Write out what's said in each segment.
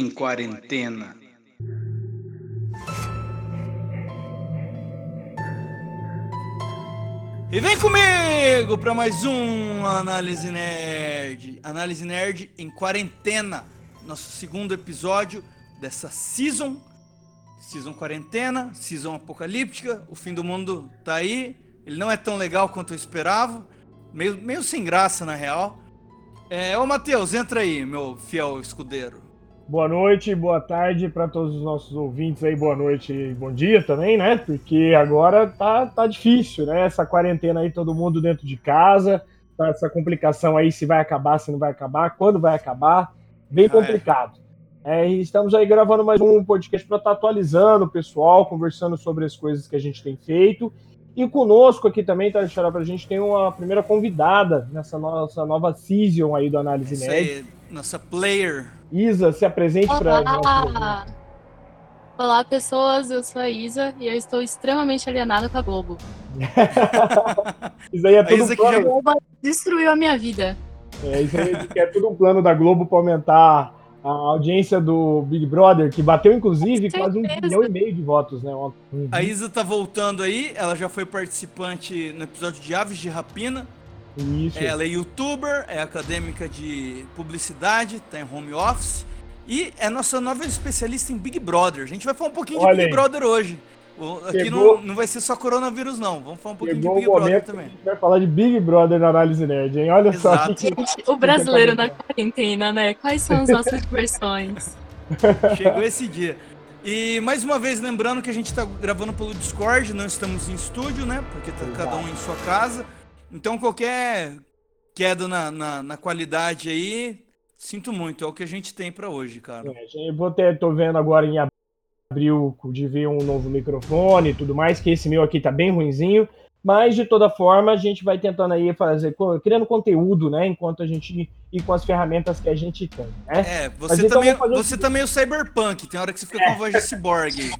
em quarentena. E vem comigo para mais um Análise Nerd. Análise Nerd em quarentena. Nosso segundo episódio dessa season. Season quarentena, season apocalíptica. O fim do mundo tá aí. Ele não é tão legal quanto eu esperava. Meio, meio sem graça, na real. É, ô Matheus, entra aí, meu fiel escudeiro. Boa noite, boa tarde para todos os nossos ouvintes aí, boa noite e bom dia também, né? Porque agora tá, tá difícil, né? Essa quarentena aí, todo mundo dentro de casa, tá essa complicação aí, se vai acabar, se não vai acabar, quando vai acabar, bem ah, complicado. É. É, e estamos aí gravando mais um podcast para estar tá atualizando o pessoal, conversando sobre as coisas que a gente tem feito. E conosco aqui também, tá, para a gente tem uma primeira convidada nessa nossa nova season aí do Análise. Aí, nossa player Isa, se apresente para nós. Olá, pessoas. Eu sou a Isa e eu estou extremamente alienada com a Globo. isso aí é tudo um plano. A Globo destruiu a minha vida. É, isso aí é tudo um plano da Globo para aumentar a audiência do Big Brother, que bateu, inclusive, quase um milhão e meio de votos, né? Uhum. A Isa tá voltando aí, ela já foi participante no episódio de Aves de Rapina. Isso. Ela é youtuber, é acadêmica de publicidade, tá em home office. E é nossa nova especialista em Big Brother. A gente vai falar um pouquinho Olha de Big aí. Brother hoje. Aqui não, não vai ser só coronavírus, não. Vamos falar um pouquinho Chegou de Big Brother também. A gente vai falar de Big Brother na análise nerd, hein? Olha Exato. só. Gente, o brasileiro na quarentena, né? Quais são as nossas versões? Chegou esse dia. E mais uma vez, lembrando que a gente está gravando pelo Discord, não estamos em estúdio, né? Porque tá cada um em sua casa. Então qualquer queda na, na, na, qualidade aí, sinto muito, é o que a gente tem para hoje, cara. É, eu vou ter, tô vendo agora em abril de ver um novo microfone e tudo mais, que esse meu aqui tá bem ruinzinho, mas de toda forma a gente vai tentando aí fazer, criando conteúdo, né, enquanto a gente e com as ferramentas que a gente tem, né? É, você, então também, você também é o cyberpunk, tem hora que você fica com a voz de cyborg.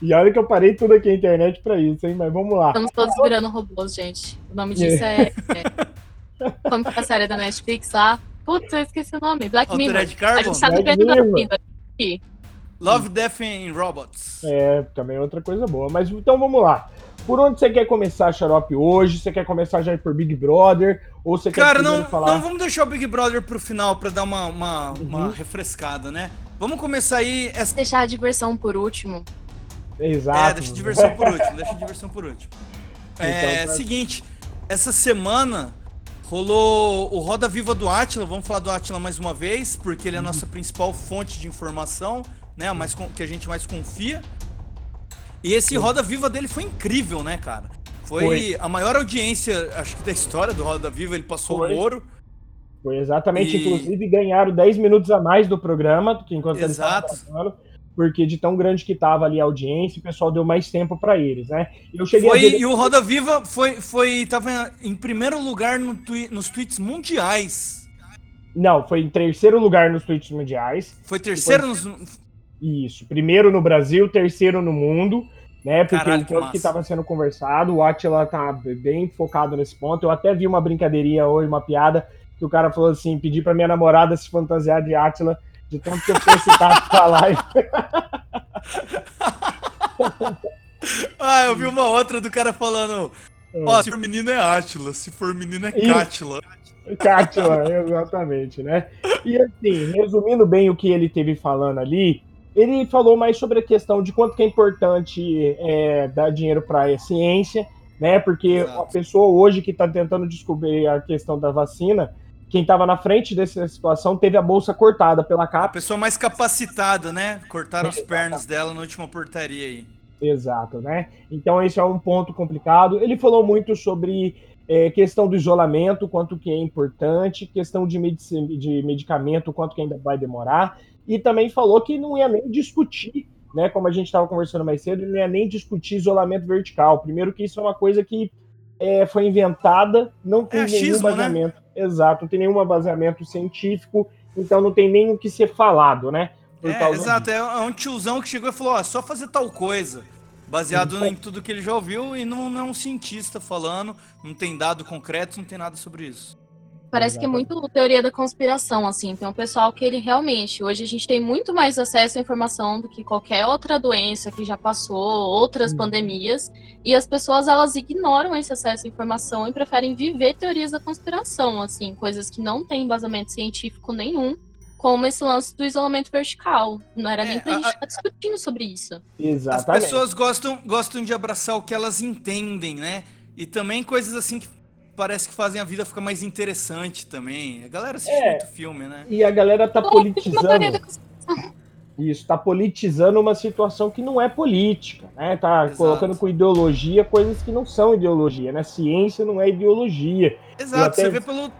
e olha que eu parei tudo aqui na internet pra isso, hein? Mas vamos lá. Estamos todos virando robôs, gente. O nome disso é. é... Como que é a série da Netflix lá? Putz, eu esqueci o nome. Black Mirror. Carbon? A gente tá vivendo da vida aqui. Love, Death and Robots. É, também é outra coisa boa. Mas então vamos lá. Por onde você quer começar, Xarope, hoje? Você quer começar já por Big Brother? Ou você Cara, quer não, falar... não vamos deixar o Big Brother pro final para dar uma, uma, uhum. uma, refrescada, né? Vamos começar aí. Essa... Deixar a diversão por último. Exato. É, deixa a diversão por último. deixa a diversão por último. É, então, seguinte, essa semana rolou o Roda Viva do Atila. Vamos falar do Atila mais uma vez, porque ele é a nossa uhum. principal fonte de informação, né? A mais, que a gente mais confia. E esse Roda Viva dele foi incrível, né, cara? Foi, foi, a maior audiência, acho que da história do Roda Viva, ele passou foi. o ouro. Foi exatamente, e... inclusive ganharam 10 minutos a mais do programa, que enquanto Exato. eles estavam porque de tão grande que tava ali a audiência, o pessoal deu mais tempo para eles, né? Eu cheguei foi, ver... E o Roda Viva foi, foi tava em primeiro lugar no twi nos tweets mundiais. Não, foi em terceiro lugar nos tweets mundiais. Foi terceiro nos... Isso, primeiro no Brasil, terceiro no mundo né? Porque Caralho, enquanto que estava sendo conversado, o Atila tá bem focado nesse ponto. Eu até vi uma brincadeirinha hoje, uma piada, que o cara falou assim: pedi pra minha namorada se fantasiar de Atila, de tanto que eu fui citar pra live. ah, eu vi uma outra do cara falando. Ó, oh, se for menino é Atila, se for menino é Cátila. Cátila, exatamente, né? E assim, resumindo bem o que ele teve falando ali, ele falou mais sobre a questão de quanto que é importante é, dar dinheiro para a ciência, né? Porque Exato. a pessoa hoje que está tentando descobrir a questão da vacina, quem estava na frente dessa situação teve a bolsa cortada pela capa. A pessoa mais capacitada, né? Cortaram as pernas dela na última portaria aí. Exato, né? Então esse é um ponto complicado. Ele falou muito sobre é, questão do isolamento, quanto que é importante, questão de, medic de medicamento, quanto que ainda vai demorar e também falou que não ia nem discutir, né, como a gente estava conversando mais cedo, não ia nem discutir isolamento vertical. Primeiro que isso é uma coisa que é, foi inventada, não tem é nenhum achismo, né? baseamento. Né? Exato, não tem nenhum baseamento científico, então não tem nem o que ser falado, né? É, exato, é um tiozão que chegou e falou, ó, só fazer tal coisa. Baseado então, em tudo que ele já ouviu e não, não é um cientista falando, não tem dado concreto, não tem nada sobre isso. Parece que é muito teoria da conspiração, assim. Tem um pessoal que ele realmente. Hoje a gente tem muito mais acesso à informação do que qualquer outra doença que já passou, outras Uhum. pandemias. E as pessoas, elas ignoram esse acesso à informação e preferem viver teorias da conspiração, assim. Coisas que não têm embasamento científico nenhum. Como esse lance do isolamento vertical. Não era É, nem pra a- gente estar discutindo sobre isso. As Exatamente. pessoas gostam, gostam de abraçar o que elas entendem, né? E também coisas assim que parece que fazem a vida ficar mais interessante também. A galera assiste É. muito filme, né? E a galera tá politizando. Isso, tá politizando uma situação que não é política, né? Tá Exato. colocando com ideologia coisas que não são ideologia, né? Ciência não é ideologia. Exato, até- você vê pelo.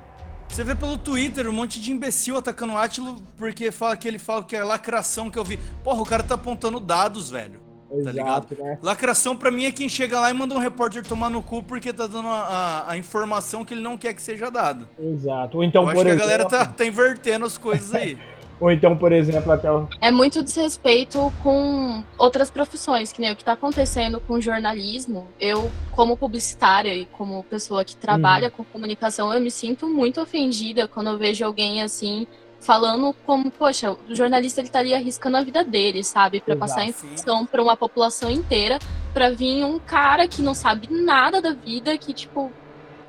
Você vê pelo Twitter um monte de imbecil atacando o Átilo porque fala que ele fala que é lacração que eu vi. Porra, o cara tá apontando dados, velho. Tá Exato, né? Lacração pra mim é quem chega lá e manda um repórter tomar no cu porque tá dando a, a- a informação que ele não quer que seja dada. Exato. Ou então, eu acho por que a exemplo, galera tá, tá invertendo as coisas aí. ou então, por exemplo, até o É muito desrespeito com outras profissões, que nem o que está acontecendo com o jornalismo. Eu, como publicitária e como pessoa que trabalha com comunicação, eu me sinto muito ofendida quando eu vejo alguém assim falando como, poxa, o jornalista ele estaria arriscando a vida dele, sabe, para passar sim. informação para uma população inteira, para vir um cara que não sabe nada da vida, que tipo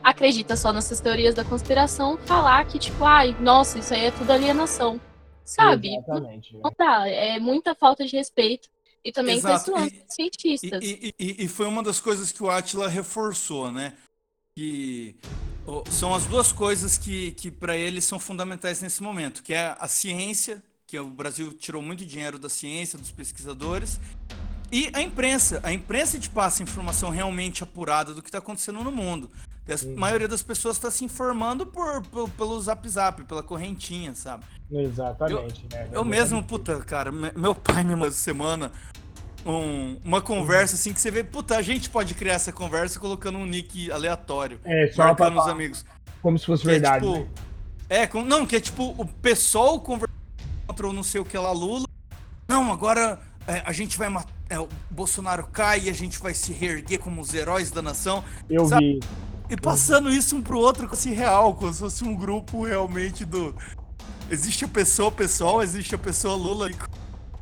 acredita só nessas teorias da conspiração, falar que tipo, ai, nossa, isso aí é tudo alienação. Sabe? Exatamente. né? Não dá, é muita falta de respeito. E também Exato, dos cientistas. E, e- e- e foi uma das coisas que o Atila reforçou, né? Que são as duas coisas que, que para ele são fundamentais nesse momento, que é a ciência, que o Brasil tirou muito dinheiro da ciência, dos pesquisadores, e a imprensa. A imprensa te passa informação realmente apurada do que está acontecendo no mundo. E a Uhum. maioria das pessoas está se informando por, por- pelo zap zap, pela correntinha, sabe? Exatamente. né? Eu mesmo, puta, cara, me- meu pai me mandou semana um- uma conversa assim que você vê, puta, a gente pode criar essa conversa colocando um nick aleatório, É, só pra, marcando os amigos. como se fosse Que é, verdade. tipo, né? é, com- não, que é tipo o pessoal conversando contra o não sei o que lá, Lula. Não, agora é, a gente vai matar. o Bolsonaro cai e a gente vai se reerguer como os heróis da nação. Eu sabe- vi. E passando isso um pro outro, assim, real, como se fosse um grupo realmente do. Existe a pessoa pessoal, existe a pessoa Lula e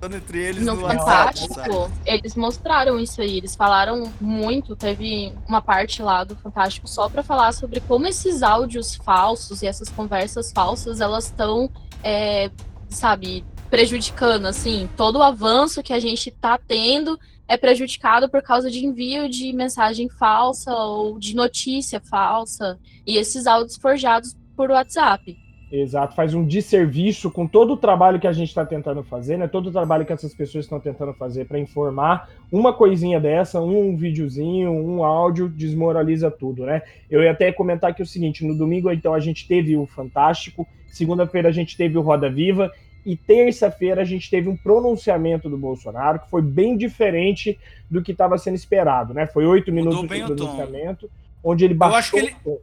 entre eles No Fantástico, eles mostraram isso aí. Eles falaram muito. Teve uma parte lá do Fantástico só para falar sobre como esses áudios falsos e essas conversas falsas elas estão, é, sabe, prejudicando assim todo o avanço que a gente tá tendo é prejudicado por causa de envio de mensagem falsa ou de notícia falsa e esses áudios forjados por WhatsApp. Exato, faz um desserviço com todo o trabalho que a gente está tentando fazer, né? Todo o trabalho que essas pessoas estão tentando fazer para informar. Uma coisinha dessa, um videozinho, um áudio, desmoraliza tudo, né? Eu ia até comentar aqui o seguinte: no domingo, então, a gente teve o Fantástico, segunda-feira, a gente teve o Roda Viva, e terça-feira, a gente teve um pronunciamento do Bolsonaro que foi bem diferente do que estava sendo esperado, né? Foi oito minutos de pronunciamento, onde ele baixou. acho que ele-.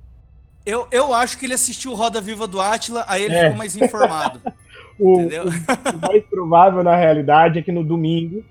Eu, eu acho que ele assistiu o Roda Viva do Atila, aí ele É. ficou mais informado. O, entendeu? O mais provável, na realidade, é que no domingo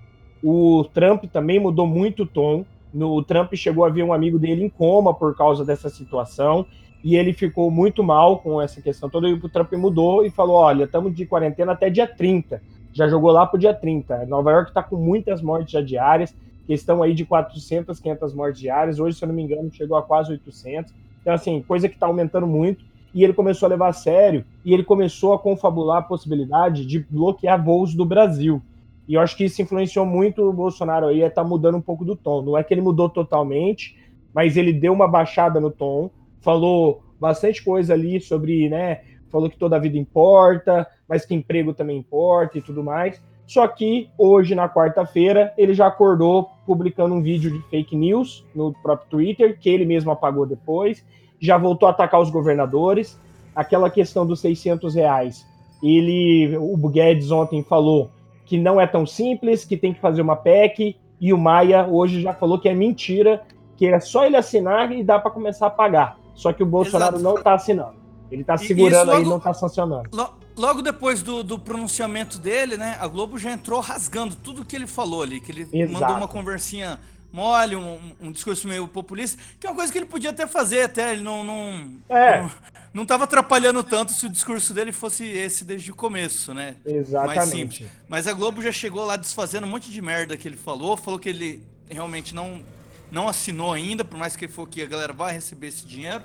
o Trump também mudou muito o tom. No, o Trump chegou a ver um amigo dele em coma por causa dessa situação e ele ficou muito mal com essa questão toda. E o Trump mudou e falou: Olha, estamos de quarentena até dia 30. Já jogou lá pro dia 30. Nova York está com muitas mortes já diárias, questão aí de 400, 500 mortes diárias. Hoje, se eu não me engano, chegou a quase 800. Então, assim, coisa que está aumentando muito e ele começou a levar a sério e ele começou a confabular a possibilidade de bloquear voos do Brasil. E eu acho que isso influenciou muito o Bolsonaro aí, tá mudando um pouco do tom. Não é que ele mudou totalmente, mas ele deu uma baixada no tom, falou bastante coisa ali sobre, né, falou que toda a vida importa, mas que emprego também importa e tudo mais. Só que hoje, na quarta-feira, ele já acordou publicando um vídeo de fake news no próprio Twitter, que ele mesmo apagou depois, já voltou a atacar os governadores. Aquela questão dos 600 reais, ele, o Guedes ontem falou que não é tão simples, que tem que fazer uma PEC, e o Maia hoje já falou que é mentira, que é só ele assinar e dá para começar a pagar. Só que o Bolsonaro Exato. não está assinando. Ele está E segurando isso aí, logo- não está sancionando. Lo- Logo depois do, do pronunciamento dele, né? A Globo já entrou rasgando tudo que ele falou ali, que ele Exato. mandou uma conversinha mole, um, um, discurso meio populista, que é uma coisa que ele podia até fazer, até ele não não, é. não, não tava atrapalhando tanto se o discurso dele fosse esse desde o começo, né? Exatamente. Mais simples. Mas a Globo já chegou lá desfazendo um monte de merda que ele falou, falou que ele realmente não não assinou ainda, por mais que ele falou que a galera vai receber esse dinheiro.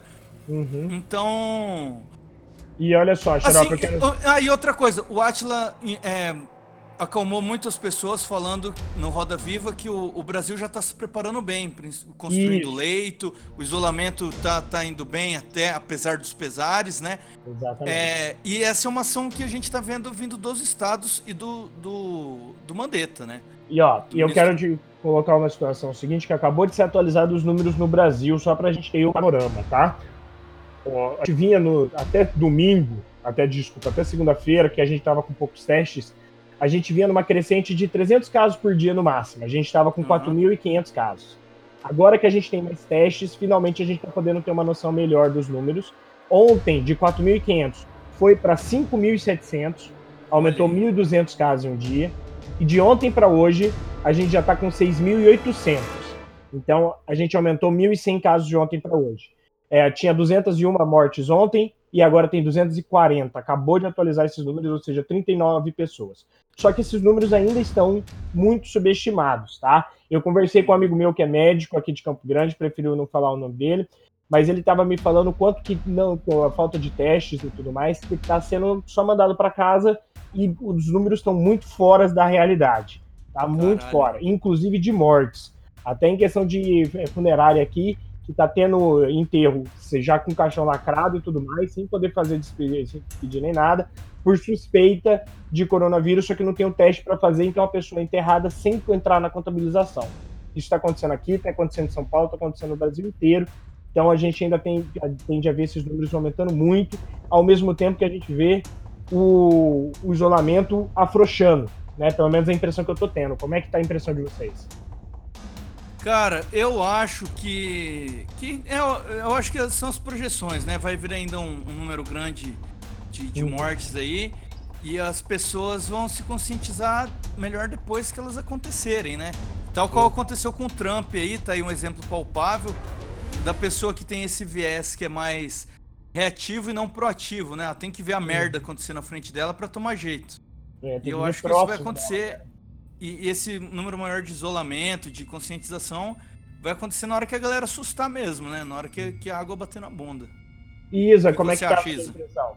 Uhum. Então, e olha só, Xarope, assim, quero... Ah, e outra coisa, o Atila é, acalmou muitas pessoas falando no Roda Viva que o, o Brasil já está se preparando bem, construindo Isso. leito, o isolamento está tá indo bem até, apesar dos pesares, né? Exatamente. É, e essa é uma ação que a gente está vendo vindo dos estados e do, do, do Mandetta, né? E ó, e eu quero te colocar uma situação seguinte, que acabou de ser atualizado os números no Brasil, só para a gente ter o um panorama, tá? A gente vinha no, até domingo, até desculpa, até segunda-feira, que a gente estava com poucos testes, a gente vinha numa crescente de 300 casos por dia no máximo. A gente estava com uhum. 4.500 casos. Agora que a gente tem mais testes, finalmente a gente está podendo ter uma noção melhor dos números. Ontem, de 4.500, foi para 5.700, aumentou 1.200 casos em um dia. E de ontem para hoje, a gente já está com 6.800. Então, a gente aumentou 1.100 casos de ontem para hoje. É, tinha 201 mortes ontem e agora tem 240. Acabou de atualizar esses números, ou seja, 39 pessoas. Só que esses números ainda estão muito subestimados, tá? Eu conversei com um amigo meu que é médico aqui de Campo Grande, preferiu não falar o nome dele, mas ele estava me falando quanto que não, com a falta de testes e tudo mais, que está sendo só mandado para casa e os números estão muito fora da realidade, tá? Caralho. Muito fora, inclusive de mortes. Até em questão de é, funerária aqui, que está tendo enterro, já com caixão lacrado e tudo mais, sem poder fazer despedir nem nada, por suspeita de coronavírus, só que não tem um teste para fazer, então a pessoa é enterrada sem entrar na contabilização. Isso está acontecendo aqui, está acontecendo em São Paulo, está acontecendo no Brasil inteiro. Então a gente ainda tem, tende a ver esses números aumentando muito, ao mesmo tempo que a gente vê o, o isolamento afrouxando, né? Pelo menos a impressão que eu estou tendo. Como é que está a impressão de vocês? Cara, eu acho que. que eu, eu acho que são as projeções, né? Vai vir ainda um, um número grande de, de mortes aí. E as pessoas vão se conscientizar melhor depois que elas acontecerem, né? Tal qual aconteceu com o Trump aí, tá aí um exemplo palpável da pessoa que tem esse viés que é mais reativo e não proativo, né? Ela tem que ver a merda acontecer na frente dela para tomar jeito. É, e eu acho que isso vai acontecer. E, esse número maior de isolamento, de conscientização, vai acontecer na hora que a galera assustar mesmo, né? Na hora que, que a água bater na bunda. Isa, como é que tá a impressão?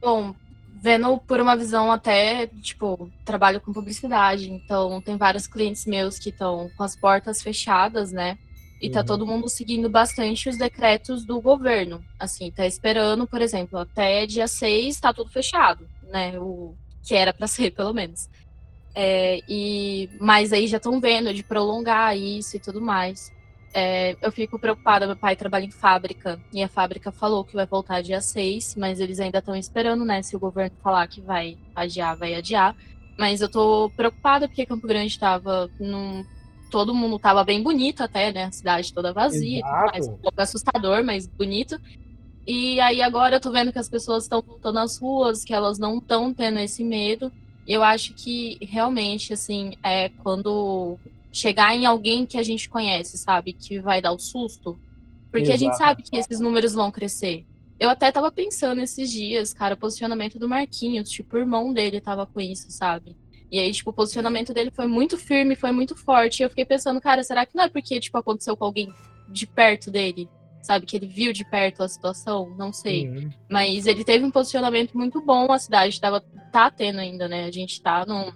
Bom, vendo por uma visão até, tipo, trabalho com publicidade, então tem vários clientes meus que estão com as portas fechadas, né? E tá uhum. todo mundo seguindo bastante os decretos do governo. Assim, tá esperando, por exemplo, até dia 6 tá tudo fechado, né? O que era para ser, pelo menos. É, e mas aí já estão vendo de prolongar isso e tudo mais. É, eu fico preocupada, meu pai trabalha em fábrica e a fábrica falou que vai voltar dia 6, mas eles ainda estão esperando, né? Se o governo falar que vai adiar, vai adiar. Mas eu tô preocupada porque Campo Grande estava num. Todo mundo tava bem bonito até, né? A cidade toda vazia, mais, um pouco assustador, mas bonito. E aí agora eu tô vendo que as pessoas estão voltando às ruas, que elas não estão tendo esse medo. Eu acho que realmente, assim, é quando chegar em alguém que a gente conhece, sabe, que vai dar o susto, porque Exato. a gente sabe que esses números vão crescer. Eu até tava pensando esses dias, cara, o posicionamento do Marquinhos, tipo, o irmão dele tava com isso, sabe? E aí, tipo, o posicionamento dele foi muito firme, foi muito forte. E eu fiquei pensando, cara, será que não é porque, tipo, aconteceu com alguém de perto dele? Sabe? Que ele viu de perto a situação, não sei. Uhum. Mas ele teve um posicionamento muito bom, a cidade tava, tá tendo ainda, né? A gente tá num,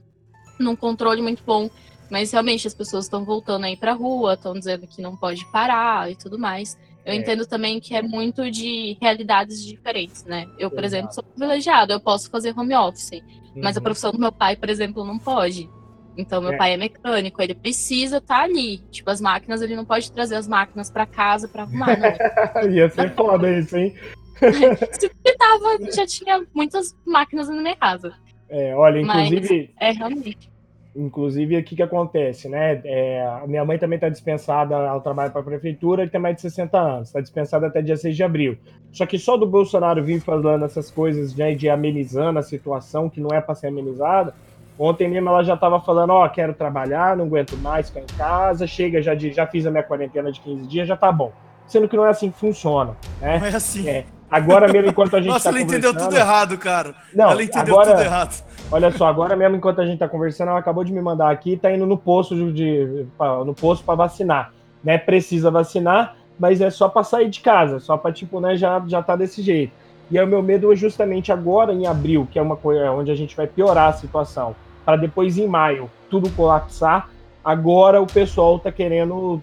num controle muito bom. Mas realmente as pessoas estão voltando aí pra rua, estão dizendo que não pode parar e tudo mais. Eu é. entendo também que é muito de realidades diferentes, né? Eu, por Exato. exemplo, sou privilegiado, eu posso fazer home office. Uhum. Mas a uhum. profissão do meu pai, por exemplo, não pode. Então, meu é. pai é mecânico, ele precisa estar tá ali. Tipo, as máquinas, ele não pode trazer as máquinas para casa para arrumar, não. Ia ser foda isso, hein? Se tava, já tinha muitas máquinas na minha casa. É, olha, inclusive. Mas, é, realmente. Inclusive, o que, que acontece, né? É, a minha mãe também está dispensada ao trabalho para a prefeitura e tem mais de 60 anos, está dispensada até dia 6 de abril. Só que só do Bolsonaro vir falando essas coisas né, de amenizando a situação, que não é para ser amenizada, Ontem mesmo ela já tava falando, ó, quero trabalhar, não aguento mais ficar em casa, chega, já, de, já fiz a minha quarentena de 15 dias, já tá bom. Sendo que não é assim que funciona, né? Não é assim. É. Agora mesmo, enquanto a gente Nossa, tá ela entendeu tudo errado, cara. Não, ela entendeu agora- tudo errado. Olha só, agora mesmo, enquanto a gente tá conversando, ela acabou de me mandar aqui, tá indo no posto de, de- pra- no posto para vacinar, né? Precisa vacinar, mas é só para sair de casa, só para tipo, né, já já tá desse jeito. E aí o meu medo é justamente agora em abril, que é uma coisa onde a gente vai piorar a situação, para depois em maio tudo colapsar. Agora o pessoal tá querendo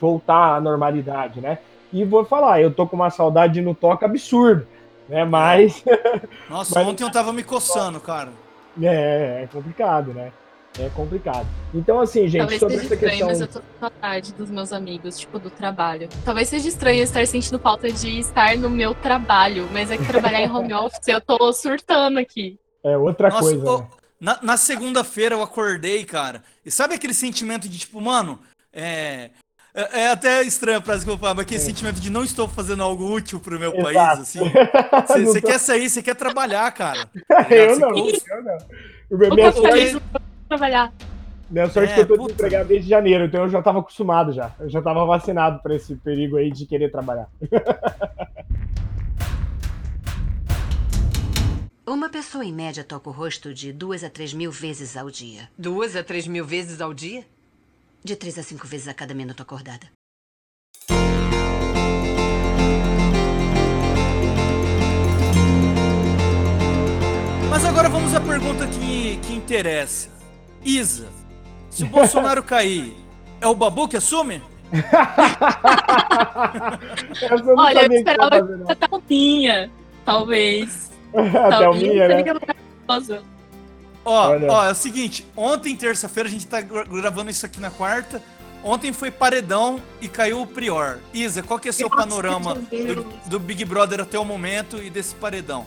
voltar à normalidade, né? E vou falar, eu tô com uma saudade de no toca absurdo, né? Mas Nossa, Mas- ontem eu tava me coçando, cara. É, é complicado, né? É complicado. Então, assim, gente, Talvez sobre seja essa estranho, questão. mas eu tô com saudade dos meus amigos, tipo, do trabalho. Talvez seja estranho eu estar sentindo falta de estar no meu trabalho, mas é que trabalhar em home office eu tô surtando aqui. É outra Nossa, coisa. ô, né? Na, na segunda-feira eu acordei, cara. E sabe aquele sentimento de tipo, mano, é. É, é até estranho a frase que eu vou falar, mas aquele sentimento de não estou fazendo algo útil pro meu país, Exato. assim. Não Você tô- quer sair, você quer trabalhar, cara. eu Você não, ficou- eu não. O meu- O Minha sorte, trabalhar. minha sorte é É, que eu tô puta. desempregado desde janeiro, então eu já tava acostumado já. Eu já tava vacinado pra esse perigo aí de querer trabalhar. Uma pessoa em média toca o rosto de duas a três mil vezes ao dia. Duas a três mil vezes ao dia? De três a cinco vezes a cada minuto acordada. Mas agora vamos à pergunta que, que interessa. Isa, se o Bolsonaro cair, é o Babu que assume? Eu Olha, eu que esperava não. a Thalminha, talvez. A Thalminha Thelminha, né? Ó, Olha. ó, é o seguinte, ontem, terça-feira, a gente tá gra- gravando isso aqui na quarta. Ontem foi paredão e caiu o Prior. Isa, qual que é seu Nossa, panorama do, do Big Brother até o momento e desse paredão?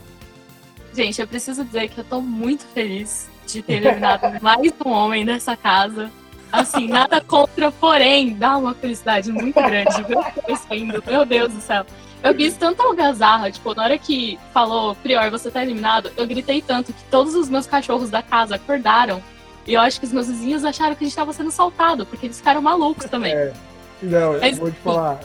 Gente, eu preciso dizer que eu tô muito feliz de ter eliminado mais um homem dessa casa. Assim, nada contra, porém, dá uma felicidade muito grande ver isso indo. Meu Deus do céu. Eu fiz tanta algazarra, tipo, na hora que falou, Prior, você tá eliminado, eu gritei tanto que todos os meus cachorros da casa acordaram. E eu acho que os meus vizinhos acharam que a gente tava sendo saltado, porque eles ficaram malucos também. É. Não, eu Mas, vou te falar.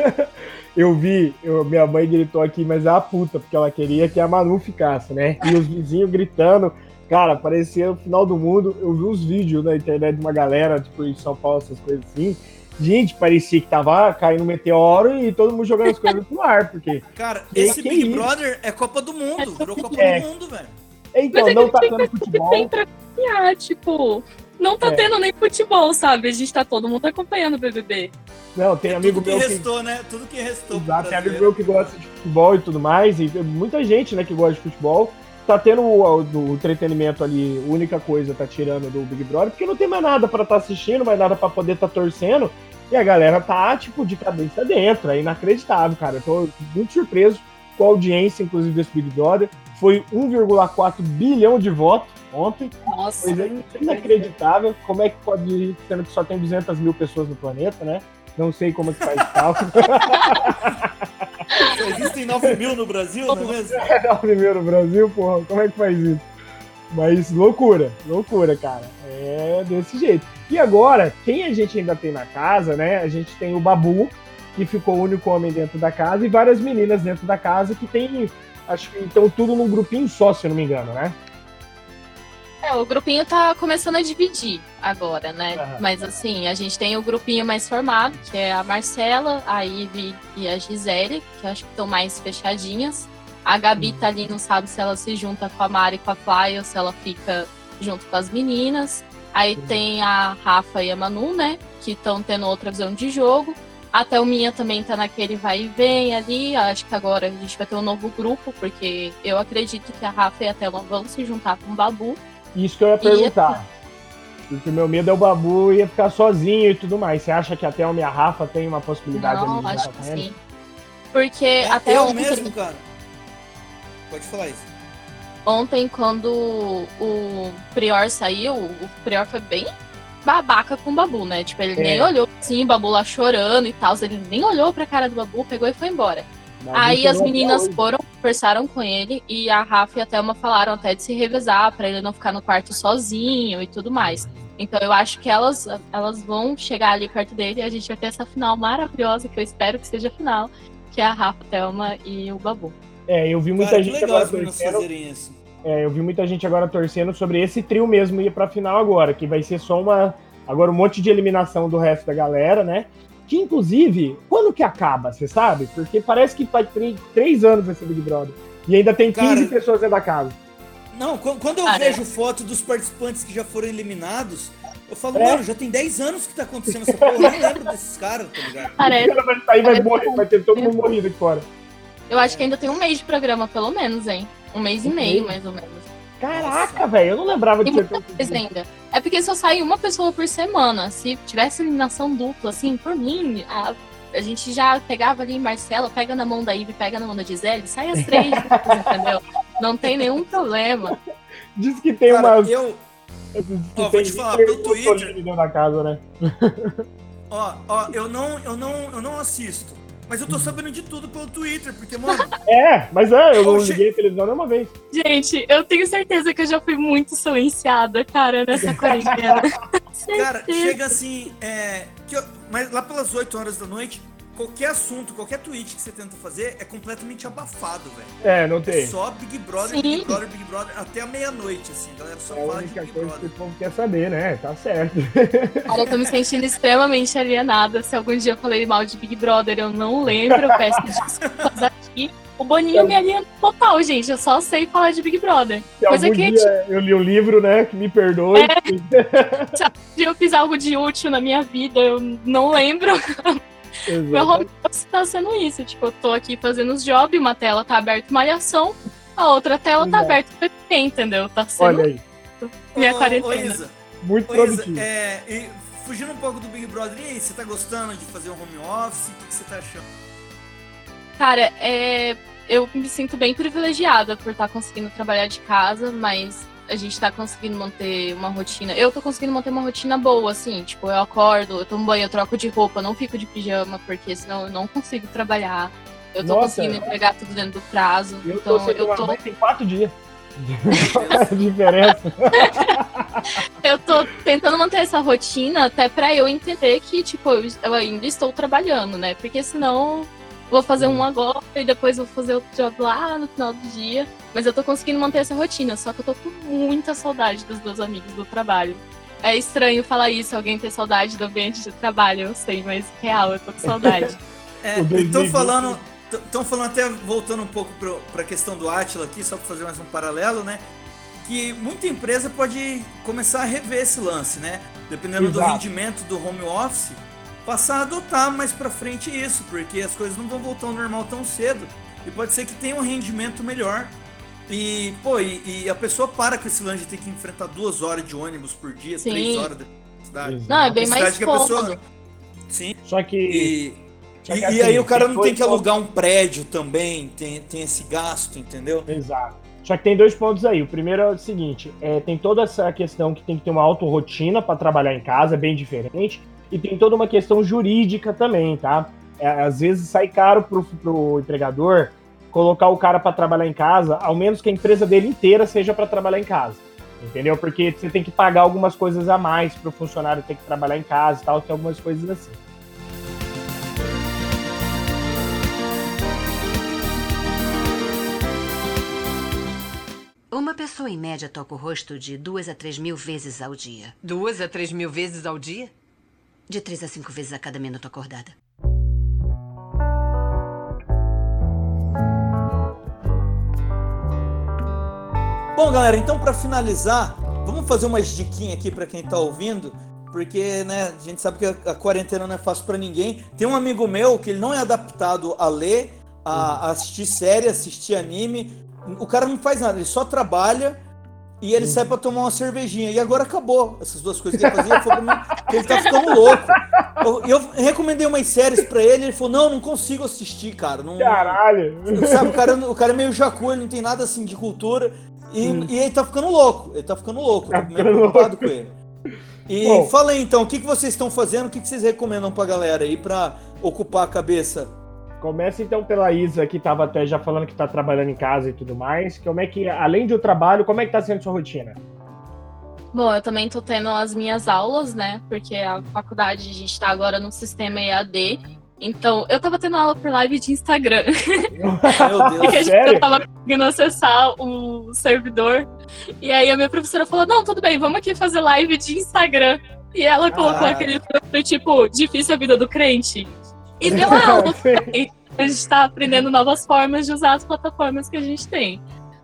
eu vi, eu- minha mãe gritou aqui, mas é a puta, porque ela queria que a Manu ficasse, né? E os vizinhos gritando. Cara, parecia o final do mundo. Eu vi uns vídeos na internet de uma galera, tipo, em São Paulo, essas coisas assim. Gente, parecia que tava caindo um meteoro e todo mundo jogando as coisas no ar, porque. Cara, esse Big isso? Brother é Copa do Mundo. Virou Copa É. do Mundo, velho. Então, Mas é não tá tendo futebol. Tem pra tipo, não tá É. tendo nem futebol, sabe? A gente tá todo mundo acompanhando o BBB. Não, tem amigo Tudo que meu que. restou, né? Tudo que restou. Exato, tem amigo meu que gosta de futebol e tudo mais, e muita gente, né, que gosta de futebol, tá tendo o, o- o entretenimento ali, a única coisa tá tirando do Big Brother, porque não tem mais nada pra estar assistindo, mais nada pra poder tá torcendo, e a galera tá, tipo, de cabeça dentro, é inacreditável, cara. Eu tô muito surpreso com a audiência, inclusive, desse Big Brother. Foi 1,4 bilhão de votos ontem, Nossa. coisa inacreditável. Como é que pode ir, sendo que só tem 200 mil pessoas no planeta, né? Não sei como é que faz cálculo. Só existem 9 mil no Brasil, não é mesmo? É o primeiro Brasil, porra, como é que faz isso? Mas loucura, loucura, cara. É desse jeito. E agora, quem a gente ainda tem na casa, né? A gente tem o Babu, que ficou o único homem dentro da casa, e várias meninas dentro da casa que tem. Acho que estão tudo num grupinho só, se eu não me engano, né? É, o grupinho tá começando a dividir agora, né? Aham. Mas assim, a gente tem o grupinho mais formado, que é a Marcela, a Ive e a Gisele, que acho que estão mais fechadinhas. A Gabi tá ali, não sabe se ela se junta com a Mari e com a Fly ou se ela fica junto com as meninas. Aí tem a Rafa e a Manu, né? Que estão tendo outra visão de jogo. A Thelminha também tá naquele vai e vem ali. Acho que agora a gente vai ter um novo grupo, porque eu acredito que a Rafa e a Thelma vão se juntar com o Babu. Isso que eu ia perguntar. Porque o meu medo é o Babu ia ficar sozinho e tudo mais. Você acha que até o minha Rafa tem uma possibilidade Não, ali de acho que sim. Porque É, até eu ontem, mesmo, cara. Pode falar isso. Ontem, quando o Prior saiu, o Prior foi bem babaca com o Babu, né? Tipo, ele É. nem olhou assim, o Babu lá chorando e tal. Ele nem olhou pra cara do Babu, pegou e foi embora. Mas Aí isso as é meninas foram conversaram com ele e a Rafa e a Thelma falaram até de se revezar para ele não ficar no quarto sozinho e tudo mais. Então eu acho que elas, elas vão chegar ali perto dele e a gente vai ter essa final maravilhosa, que eu espero que seja a final, que é a Rafa, a Thelma e o Babu. É, eu vi muita Cara, gente legal agora torcendo. fazerem isso. É, eu vi muita gente agora torcendo sobre esse trio mesmo ir pra final agora, que vai ser só uma. Agora um monte de eliminação do resto da galera, né? Que inclusive, quando que acaba, você sabe? Porque parece que faz três, três anos esse Big Brother. E ainda tem 15 Cara, pessoas dentro da casa. Não, qu- quando eu Cara, vejo foto dos participantes que já foram eliminados, eu falo, É. mano, já tem 10 anos que tá acontecendo essa porra, eu não lembro desses caras, tá ligado? Parece. Vai sair, vai morrer, vai ter todo mundo morrido aqui fora. Eu acho que ainda tem um mês de programa, pelo menos, hein? Um mês e meio, mais ou menos. Caraca, velho, eu não lembrava de muita tanto coisa ainda. É porque só sai uma pessoa por semana. Se tivesse eliminação dupla, assim, por mim, a, a gente já pegava ali Marcela, pega na mão da Ivy, pega na mão da Gisele, sai as três, entendeu? Não tem nenhum problema. Diz que tem Cara, umas. eu, que ó, vou te falar, 20 pelo Twitter- casa, né? ó, ó, eu não, eu não, eu não assisto. Mas eu tô sabendo de tudo pelo Twitter, porque, mano, É, mas é, eu não Oxe. liguei a televisão nenhuma vez. Gente, eu tenho certeza que eu já fui muito silenciada, cara, nessa quarentena. cara, chega assim, é, que eu- mas lá pelas 8 horas da noite, qualquer assunto, qualquer tweet que você tenta fazer é completamente abafado, velho. É, não É tem. só Big Brother, Sim. Big Brother, Big Brother, até a meia-noite, assim, galera só É a fala de única Big coisa que Brother. o povo quer saber, né? Tá certo. Cara, eu tô me sentindo extremamente alienada. Se algum dia eu falei mal de Big Brother, eu não lembro, eu peço desculpas aqui. O Boninho me aliena total, gente. Eu só sei falar de Big Brother. Se Coisa algum que dia eu li um livro, né? Que me perdoe. se eu fiz algo de útil na minha vida, eu não lembro. Meu Exato. home office tá sendo isso. Tipo, eu tô aqui fazendo os jobs, uma tela tá aberta malhação, a outra tela tá Exato. aberta PPT, entendeu? Tá sendo Olha aí, minha Ô, quarentena. Ô, Isa, muito ô, Isa, produtivo. é, e fugindo um pouco do Big Brother, e aí, você tá gostando de fazer um home office? O que, que você tá achando? Cara, é, eu me sinto bem privilegiada por estar conseguindo trabalhar de casa, mas a gente tá conseguindo manter uma rotina. Eu tô conseguindo manter uma rotina boa, assim, tipo, eu acordo, eu tomo banho, eu troco de roupa, não fico de pijama, porque senão eu não consigo trabalhar. Eu tô Nossa. conseguindo entregar tudo dentro do prazo. Eu tô então sem eu tô, tem quatro dias. a diferença. eu tô tentando manter essa rotina até pra eu entender que, tipo, eu ainda estou trabalhando, né? Porque senão vou fazer um agora e depois vou fazer outro job lá no final do dia. Mas eu tô conseguindo manter essa rotina, só que eu tô com muita saudade dos meus amigos do trabalho. É estranho falar isso, alguém ter saudade do ambiente de trabalho, eu sei, mas real, eu tô com saudade. É, O 2020. estão falando, estão falando até voltando um pouco pro, pra questão do Atila aqui, só para fazer mais um paralelo, né? Que muita empresa pode começar a rever esse lance, né? Dependendo do Exato. rendimento do home office, passar a adotar mais pra frente isso, porque as coisas não vão voltar ao normal tão cedo. E pode ser que tenha um rendimento melhor. E, pô, e, e a pessoa para com esse lance de ter que enfrentar duas horas de ônibus por dia, Sim. três horas de cidade. Não, é bem mais Cidade que a pessoa-. Sim. Só que. E, Só que e, assim, e aí o cara não tem que alugar um prédio também, tem, tem esse gasto, entendeu? Exato. Só que tem dois pontos aí. O primeiro é o seguinte: é, tem toda essa questão que tem que ter uma autorrotina para trabalhar em casa, é bem diferente. E tem toda uma questão jurídica também, tá? É, às vezes sai caro pro, pro empregador colocar o cara para trabalhar em casa, ao menos que a empresa dele inteira seja para trabalhar em casa. Entendeu? Porque você tem que pagar algumas coisas a mais pro funcionário ter que trabalhar em casa e tal, tem algumas coisas assim. Uma pessoa em média toca o rosto de duas a três mil vezes ao dia. Duas a três mil vezes ao dia? De três a cinco vezes a cada minuto acordada. Bom, galera, então pra finalizar, vamos fazer umas diquinhas aqui pra quem tá ouvindo, porque, né, a gente sabe que a, a quarentena não é fácil pra ninguém. Tem um amigo meu que ele não é adaptado a ler, a, a assistir série, assistir anime. O cara não faz nada, ele só trabalha e ele sai pra tomar uma cervejinha. E agora acabou essas duas coisas que ele fazia. Ele falou pra mim ele tá ficando louco. Eu, eu recomendei umas séries pra ele, ele falou: Não, não consigo assistir, cara. Não, Caralho! Sabe, o cara, o cara é meio jacu, ele não tem nada assim de cultura. E, Hum. e ele tá ficando louco. Ele tá ficando louco. Tá eu tô meio ficando preocupado com ele. E Bom. fala aí então, o que, que vocês estão fazendo? O que, que vocês recomendam pra galera aí pra ocupar a cabeça? Começa então pela Isa, que estava até já falando que está trabalhando em casa e tudo mais. Como é que, além do trabalho, como é que está sendo sua rotina? Bom, eu também tô tendo as minhas aulas, né? Porque a faculdade, a gente tá agora no sistema EAD. Então, eu tava tendo aula por live de Instagram. Meu Porque a Deus. gente Sério? não tava conseguindo acessar o servidor. E aí a minha professora falou: não, tudo bem, vamos aqui fazer live de Instagram. E ela colocou Ah. aquele tipo, difícil a vida do crente. E deu aula. A gente tá aprendendo novas formas de usar as plataformas que a gente tem.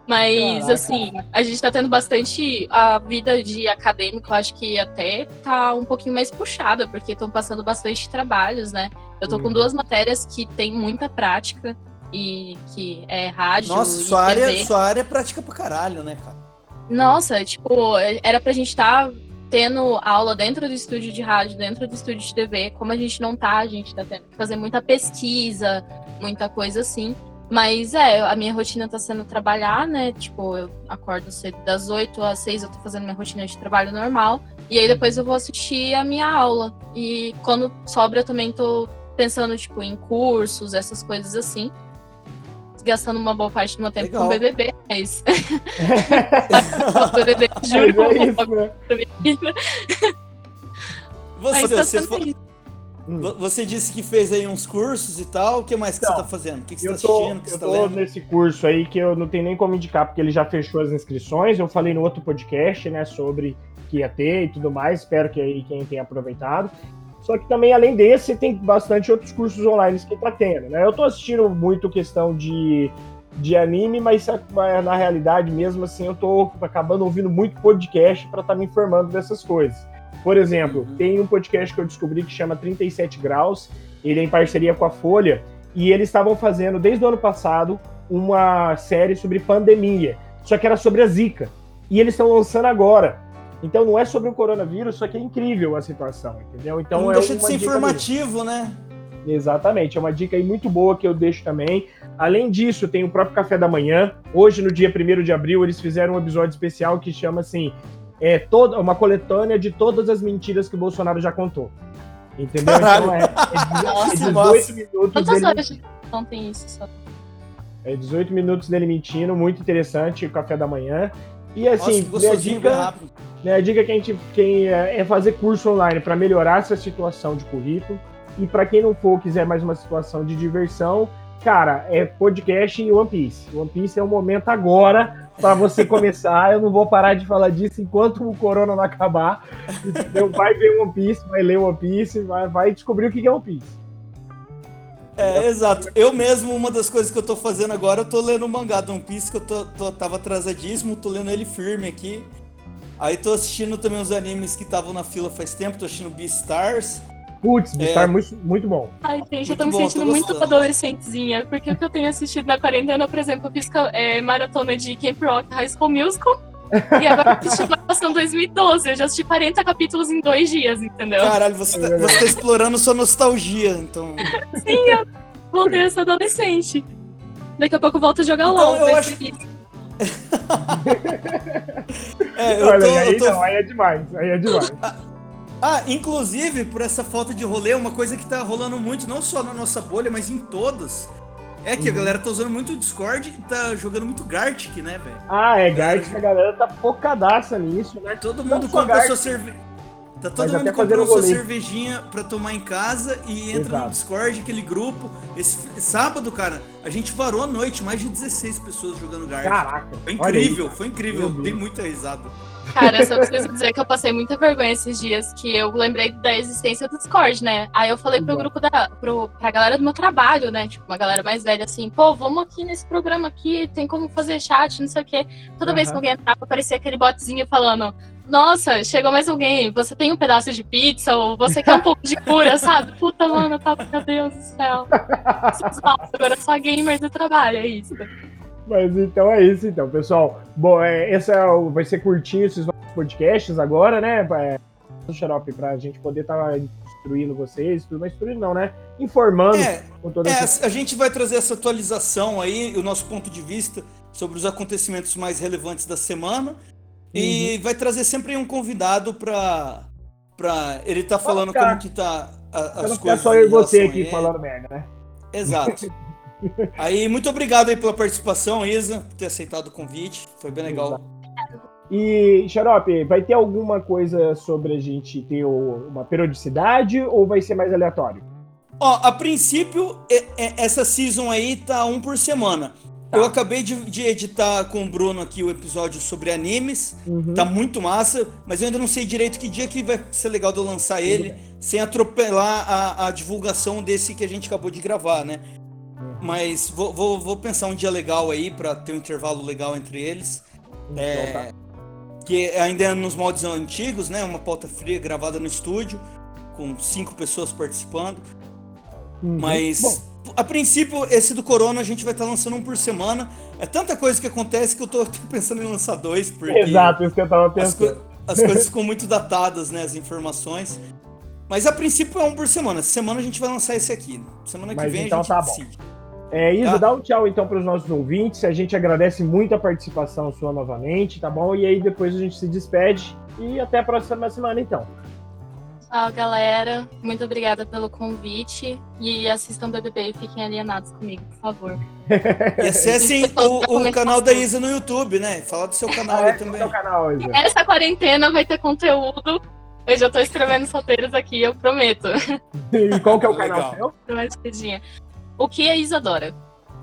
Mas, assim, a gente tá tendo bastante. A vida de acadêmico, eu acho que até tá um pouquinho mais puxada, porque estão passando bastante trabalhos, né? Eu tô com Uhum. duas matérias que tem muita prática e que é rádio Nossa, sua área, sua área é prática pra caralho, né, cara? Nossa, tipo, era pra gente estar tendo aula dentro do estúdio de rádio, dentro do estúdio de TV. Como a gente não tá, a gente tá tendo que fazer muita pesquisa, muita coisa assim. Mas é, a minha rotina tá sendo trabalhar, né? Tipo, eu acordo cedo das 8 às 6, eu tô fazendo minha rotina de trabalho normal. E aí depois eu vou assistir a minha aula. E quando sobra, eu também tô pensando, tipo, em cursos, essas coisas assim. Gastando uma boa parte do meu tempo Legal. com BBB, mas. o BBB, juro, Mas é isso, né? Você, Mas tá você, isso. vo- você disse que fez aí uns cursos e tal. O que mais que Então, você tá fazendo? O que, que você Eu tá tô, assistindo? O que eu você tá tô lendo? nesse curso aí que eu não tenho nem como indicar, porque ele já fechou as inscrições. Eu falei no outro podcast, né, sobre que ia ter e tudo mais. Espero que aí quem tenha aproveitado. Só que também, além desse, tem bastante outros cursos online que tá tendo, né? Eu tô assistindo muito questão de, de anime, mas na realidade, mesmo assim, eu tô acabando ouvindo muito podcast para estar me informando dessas coisas. Por exemplo, Uhum. tem um podcast que eu descobri que chama 37 Graus, ele é em parceria com a Folha, e eles estavam fazendo, desde o ano passado, uma série sobre pandemia, só que era sobre a Zika. E eles estão lançando agora. Então não é sobre o coronavírus, só que é incrível a situação, entendeu? Então não é deixa de uma ser dica informativo, né? Exatamente, é uma dica aí muito boa que eu deixo também. Além disso, tem o próprio Café da Manhã. Hoje, no dia 1 de abril, eles fizeram um episódio especial que chama assim: é toda uma coletânea de todas as mentiras que o Bolsonaro já contou. Entendeu? Caralho. Então é, é, Nossa, 18 nossa. minutos Quantas dele horas de não tem isso? Só? É 18 minutos dele mentindo, muito interessante o café da manhã. E Nossa, assim, que minha dica, rápido. né, a dica que a gente quem é, é fazer curso online para melhorar essa situação de currículo. E para quem não for, quiser mais uma situação de diversão, cara, é podcast e One Piece. One Piece é o momento agora para você começar. Eu não vou parar de falar disso enquanto o corona não acabar. Entendeu? Vai ver One Piece, vai ler One Piece, vai, vai descobrir o que é One Piece. É, exato. Eu mesmo, uma das coisas que eu tô fazendo agora, eu tô lendo o mangá do One Piece, que eu tô, tô- tava atrasadíssimo, tô lendo ele firme aqui. Aí tô assistindo também os animes que estavam na fila faz tempo, tô assistindo Beastars. Putz, É. está muito, muito bom. Ai, gente, eu tô Muito me bom, sentindo tô muito adolescentezinha, porque o que eu tenho assistido na quarentena, por exemplo, eu fiz é, maratona de Camp Rock High School Musical. E agora eu assisti Malhação 2012. Eu já assisti 40 capítulos em dois dias, entendeu? Caralho, você tá, você tá explorando sua nostalgia, então. Sim, eu voltei a ser adolescente. Daqui a pouco eu volto a jogar Então, LOL. eu vai acho- ser isso. É, eu Olha, tô, aí eu tô- não, aí é demais, aí é demais. Ah, inclusive, por essa falta de rolê, uma coisa que tá rolando muito, não só na nossa bolha, mas em todas, é que a galera tá usando muito o Discord e tá jogando muito Gartic, né, velho? Ah, é, Gartic, a galera tá focadaça nisso, né? Todo Não mundo compra sua cerveja. Tá todo mundo comprando sua cervejinha pra tomar em casa e entra no Exato. Discord, aquele grupo. Esse sábado, cara, a gente varou a noite, mais de 16 pessoas jogando Gartic. Caraca. Foi incrível, foi incrível. Dei muita risada. Cara, eu só preciso dizer que eu passei muita vergonha esses dias, que eu lembrei da existência do Discord, né? Aí eu falei pro Uhum. grupo da. Pro, pra galera do meu trabalho, né? Tipo, uma galera mais velha assim, pô, vamos aqui nesse programa aqui, tem como fazer chat, não sei o quê. Toda vez que Aham. alguém entrava, aparecia aquele botzinho falando. Nossa, chegou mais alguém. Você tem um pedaço de pizza ou você quer um pouco de cura, sabe? Puta, mano, tá, meu Deus do céu. Agora só gamer do trabalho, é isso. Mas então é isso, então, pessoal. Bom, é, esse é o- vai ser curtinho esses nossos podcasts agora, né? É, Xarope, pra gente poder estar instruindo vocês, tudo, mas instruindo não, né? Informando É, com toda É, essa. a gente vai trazer essa atualização aí, o nosso ponto de vista sobre os acontecimentos mais relevantes da semana. E vai trazer sempre um convidado pra, pra ele tá falando ficar- como que tá a- as não ficar coisas. só eu e você aqui falando merda, né? Exato. Aí, muito obrigado aí pela participação, Isa, por ter aceitado o convite. Foi bem legal. E, Xarope, vai ter alguma coisa sobre a gente ter uma periodicidade ou vai ser mais aleatório? Ó, a princípio, essa season aí tá um por semana. Tá. Eu acabei de, de editar com o Bruno aqui o episódio sobre animes. Uhum. Tá muito massa, mas eu ainda não sei direito que dia que vai ser legal de eu lançar ele, sem atropelar a, a divulgação desse que a gente acabou de gravar, né? Mas vou, vou, vou pensar um dia legal aí pra ter um intervalo legal entre eles. É, Então tá. que ainda é nos moldes antigos, né? Uma pauta fria gravada no estúdio, com cinco pessoas participando. Uhum. Mas, Bom, a princípio, esse do Corona a gente vai estar lançando um por semana. É tanta coisa que acontece que eu tô, tô pensando em lançar dois, porque exato, isso que eu tava as, pensando. co- as coisas ficam muito datadas, né? As informações. Mas a princípio é um por semana. Semana a gente vai lançar esse aqui. Semana que Mas vem então a gente tá bom. É, Isa, Tá. dá um tchau então para os nossos ouvintes. A gente agradece muito a participação sua novamente, tá bom? E aí depois a gente se despede e até a próxima semana então. Tchau, galera. Muito obrigada pelo convite. E assistam BBB e fiquem alienados comigo, por favor. E acessem o, o canal da Isa no YouTube, né? Fala do seu canal Ah, é, aí também. seu canal, Isa. Essa quarentena vai ter conteúdo. Eu já tô escrevendo os roteiros aqui, eu prometo. E qual que é o Legal. canal seu? O que a Isadora?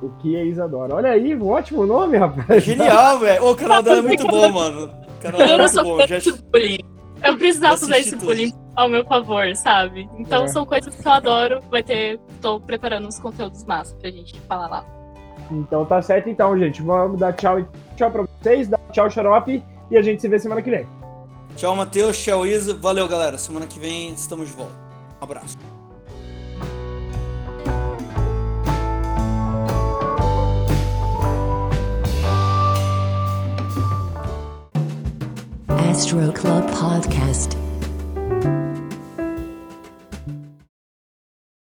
O que é Isadora? Olha aí, um ótimo nome, rapaz. Genial, velho. O canal dela é muito bom, mano. O canal dela é Eu muito sou bom. Já... bullying. Eu precisava usar esse tudo. bullying ao meu favor, sabe? Então É. são coisas que eu adoro. Vai ter. Tô preparando uns conteúdos massa pra gente falar lá. Então tá certo então, gente. Vamos dar tchau, tchau pra vocês, dar tchau, xarope, e a gente se vê semana que vem. Tchau, Matheus. Tchau, Isa. Valeu, galera. Semana que vem estamos de volta. Um abraço. Astro Club Podcast.